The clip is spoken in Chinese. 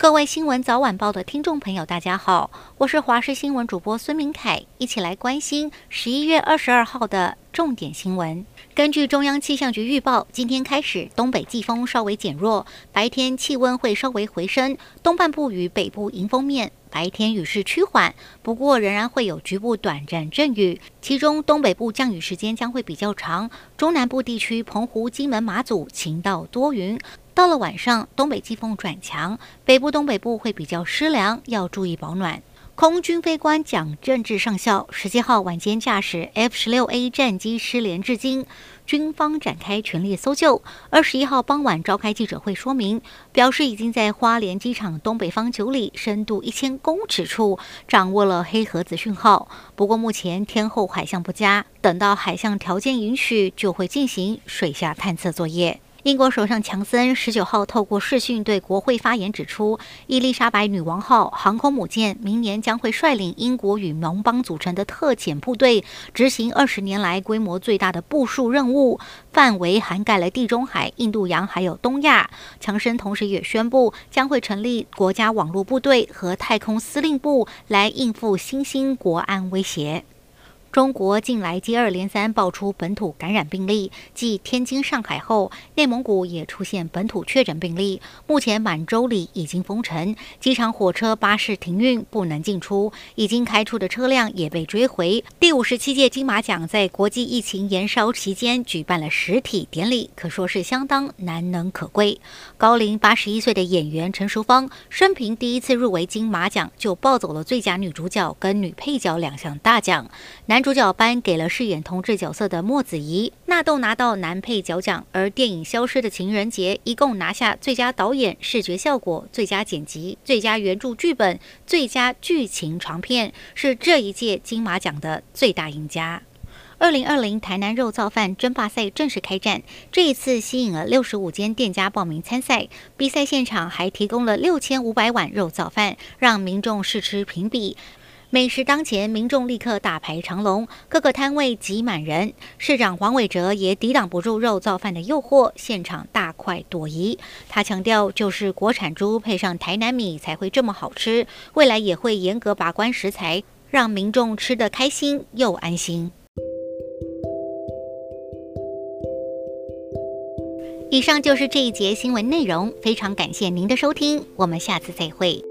各位新闻早晚报的听众朋友，大家好，我是华视新闻主播孙明凯，一起来关心十一月二十二号的重点新闻。根据中央气象局预报，今天开始东北季风稍微减弱，白天气温会稍微回升，东半部与北部迎风面白天雨势趋缓，不过仍然会有局部短暂阵雨，其中东北部降雨时间将会比较长，中南部地区澎湖、金门、马祖晴到多云。到了晚上，东北季风转强，北部东北部会比较湿凉，要注意保暖。空军飞官蒋正志上校十七号晚间驾驶 F 十六 A 战机失联至今，军方展开全力搜救。二十一号傍晚召开记者会说明，表示已经在花莲机场东北方九里深度一千公尺处掌握了黑盒子讯号，不过目前天候海象不佳，等到海象条件允许，就会进行水下探测作业。英国首相强森十九号透过视讯对国会发言，指出伊丽莎白女王号航空母舰明年将会率领英国与盟邦组成的特遣部队，执行二十年来规模最大的部署任务，范围涵盖了地中海、印度洋还有东亚。强森同时也宣布，将会成立国家网络部队和太空司令部，来应付新兴国安威胁。中国近来接二连三爆出本土感染病例，继天津、上海后，内蒙古也出现本土确诊病例。目前满洲里已经封城，机场、火车、巴士停运，不能进出。已经开出的车辆也被追回。第五十七届金马奖在国际疫情延烧期间举办了实体典礼，可说是相当难能可贵。高龄八十一岁的演员陈淑芳，生平第一次入围金马奖，就抱走了最佳女主角跟女配角两项大奖。男男主角颁给了饰演同志角色的莫子仪，纳豆拿到男配角奖，而电影《消失的情人节》一共拿下最佳导演、视觉效果、最佳剪辑、最佳原著剧本、最佳剧情长片，是这一届金马奖的最大赢家。二零二零台南肉燥饭争霸赛正式开战，这一次吸引了六十五间店家报名参赛，比赛现场还提供了六千五百碗肉燥饭，让民众试吃评比。美食当前，民众立刻大排长龙，各个摊位挤满人。市长黄伟哲也抵挡不住肉燥饭的诱惑，现场大快朵颐。他强调，就是国产猪配上台南米才会这么好吃，未来也会严格把关食材，让民众吃得开心又安心。以上就是这一节新闻内容，非常感谢您的收听，我们下次再会。